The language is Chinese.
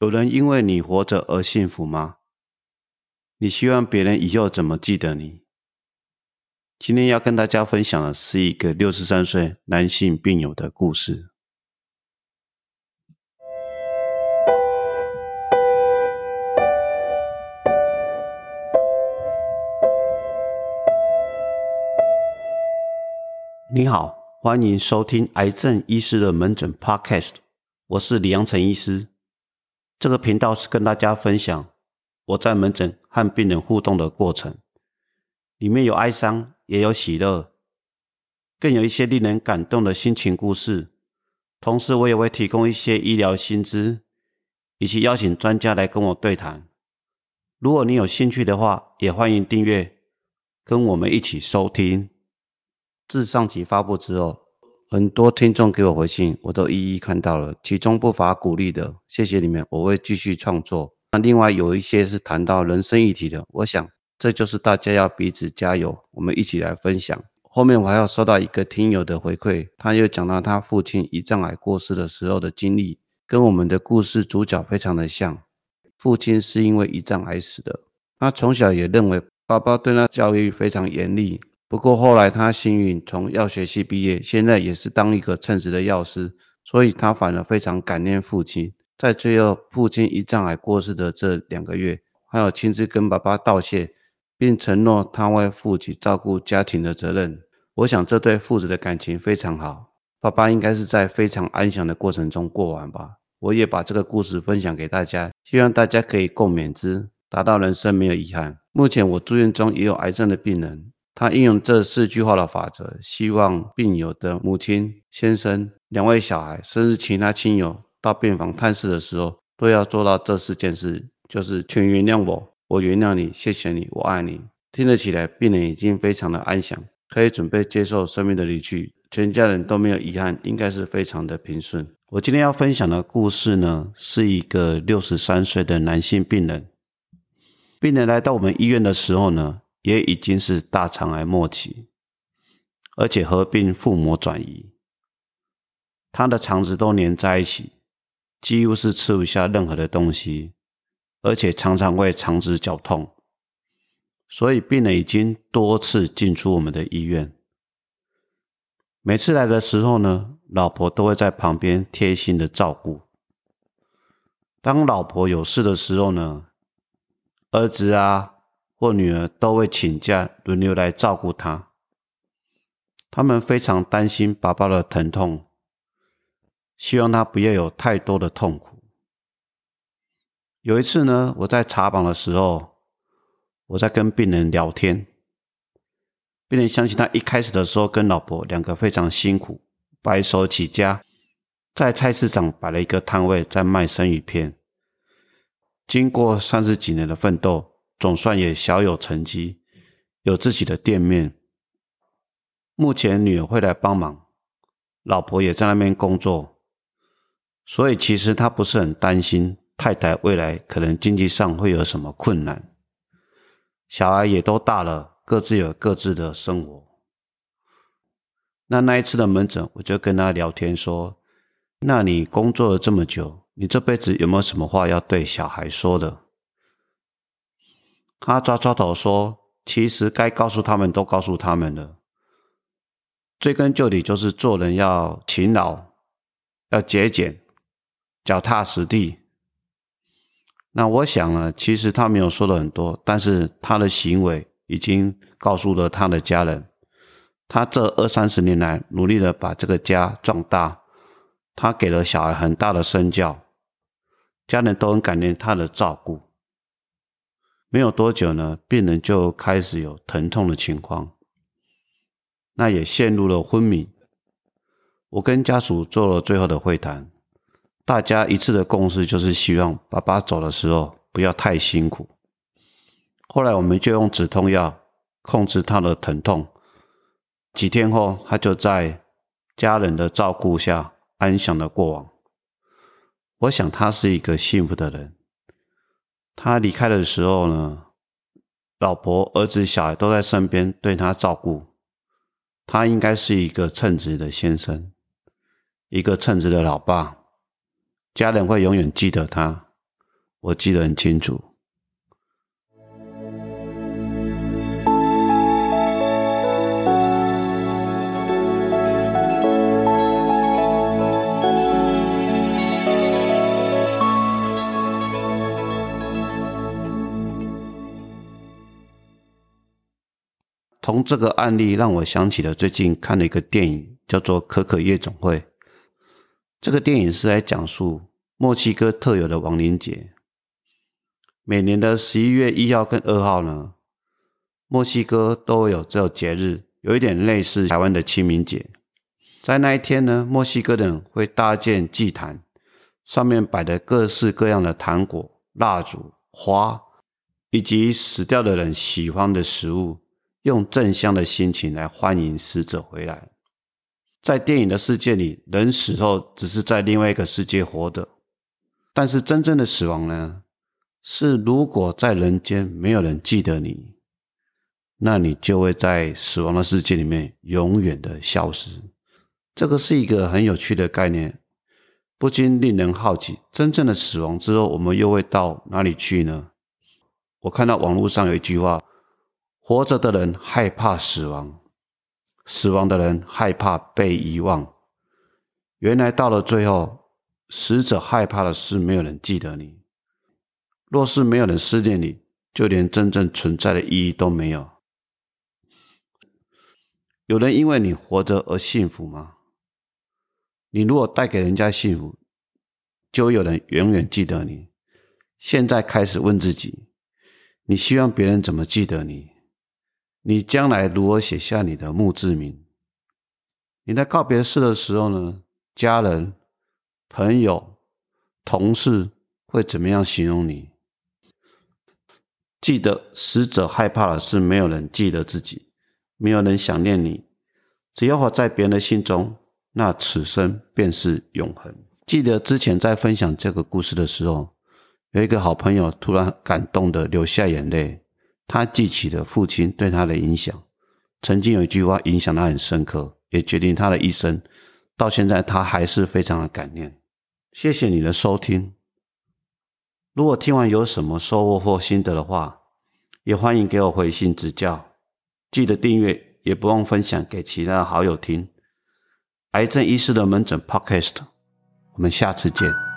有人因为你活着而幸福吗？你希望别人以后怎么记得你？今天要跟大家分享的是一个六十三岁男性病友的故事。你好，欢迎收听癌症医师的门诊 Podcast，我是李阳成医师。这个频道是跟大家分享我在门诊和病人互动的过程，里面有哀伤，也有喜乐，更有一些令人感动的心情故事。同时，我也会提供一些医疗薪资，以及邀请专家来跟我对谈。如果你有兴趣的话，也欢迎订阅，跟我们一起收听。自上集发布之后。很多听众给我回信，我都一一看到了，其中不乏鼓励的，谢谢你们，我会继续创作。那另外有一些是谈到人生议题的，我想这就是大家要彼此加油，我们一起来分享。后面我还要收到一个听友的回馈，他又讲到他父亲胰脏癌过世的时候的经历，跟我们的故事主角非常的像。父亲是因为胰脏癌死的，他从小也认为爸爸对他教育非常严厉。不过后来他幸运从药学系毕业，现在也是当一个称职的药师，所以他反而非常感念父亲。在最后父亲胰脏癌过世的这两个月，还有亲自跟爸爸道谢，并承诺他会负起照顾家庭的责任。我想这对父子的感情非常好，爸爸应该是在非常安详的过程中过完吧。我也把这个故事分享给大家，希望大家可以共勉之，达到人生没有遗憾。目前我住院中也有癌症的病人。他应用这四句话的法则，希望病友的母亲、先生、两位小孩，甚至其他亲友到病房探视的时候，都要做到这四件事：就是请原谅我，我原谅你，谢谢你，我爱你。听得起来，病人已经非常的安详，可以准备接受生命的离去，全家人都没有遗憾，应该是非常的平顺。我今天要分享的故事呢，是一个六十三岁的男性病人。病人来到我们医院的时候呢。也已经是大肠癌末期，而且合并腹膜转移，他的肠子都粘在一起，几乎是吃不下任何的东西，而且常常会肠子绞痛，所以病人已经多次进出我们的医院。每次来的时候呢，老婆都会在旁边贴心的照顾。当老婆有事的时候呢，儿子啊。或女儿都会请假轮流来照顾他，他们非常担心宝宝的疼痛，希望他不要有太多的痛苦。有一次呢，我在查房的时候，我在跟病人聊天，病人相信他一开始的时候跟老婆两个非常辛苦，白手起家，在菜市场摆了一个摊位，在卖生鱼片，经过三十几年的奋斗。总算也小有成绩，有自己的店面。目前女儿会来帮忙，老婆也在那边工作，所以其实他不是很担心太太未来可能经济上会有什么困难。小孩也都大了，各自有各自的生活。那那一次的门诊，我就跟他聊天说：“那你工作了这么久，你这辈子有没有什么话要对小孩说的？”他抓抓头说：“其实该告诉他们都告诉他们了。追根究底，就是做人要勤劳，要节俭，脚踏实地。那我想呢，其实他没有说的很多，但是他的行为已经告诉了他的家人，他这二三十年来努力的把这个家壮大，他给了小孩很大的身教，家人都很感念他的照顾。”没有多久呢，病人就开始有疼痛的情况，那也陷入了昏迷。我跟家属做了最后的会谈，大家一致的共识就是希望爸爸走的时候不要太辛苦。后来我们就用止痛药控制他的疼痛，几天后他就在家人的照顾下安详的过往。我想他是一个幸福的人。他离开的时候呢，老婆、儿子、小孩都在身边对他照顾。他应该是一个称职的先生，一个称职的老爸。家人会永远记得他，我记得很清楚。从这个案例让我想起了最近看的一个电影，叫做《可可夜总会》。这个电影是在讲述墨西哥特有的亡灵节。每年的十一月一号跟二号呢，墨西哥都有这个节日，有一点类似台湾的清明节。在那一天呢，墨西哥人会搭建祭坛，上面摆的各式各样的糖果、蜡烛、花，以及死掉的人喜欢的食物。用正向的心情来欢迎死者回来。在电影的世界里，人死后只是在另外一个世界活的，但是真正的死亡呢？是如果在人间没有人记得你，那你就会在死亡的世界里面永远的消失。这个是一个很有趣的概念，不禁令人好奇：真正的死亡之后，我们又会到哪里去呢？我看到网络上有一句话。活着的人害怕死亡，死亡的人害怕被遗忘。原来到了最后，死者害怕的是没有人记得你。若是没有人思念你，就连真正存在的意义都没有。有人因为你活着而幸福吗？你如果带给人家幸福，就有人永远记得你。现在开始问自己：你希望别人怎么记得你？你将来如何写下你的墓志铭？你在告别式的时候呢？家人、朋友、同事会怎么样形容你？记得，死者害怕的是没有人记得自己，没有人想念你。只要活在别人的心中，那此生便是永恒。记得之前在分享这个故事的时候，有一个好朋友突然感动的流下眼泪。他记起了父亲对他的影响，曾经有一句话影响他很深刻，也决定他的一生。到现在，他还是非常的感念。谢谢你的收听。如果听完有什么收获或心得的话，也欢迎给我回信指教。记得订阅，也不忘分享给其他好友听。癌症医师的门诊 Podcast，我们下次见。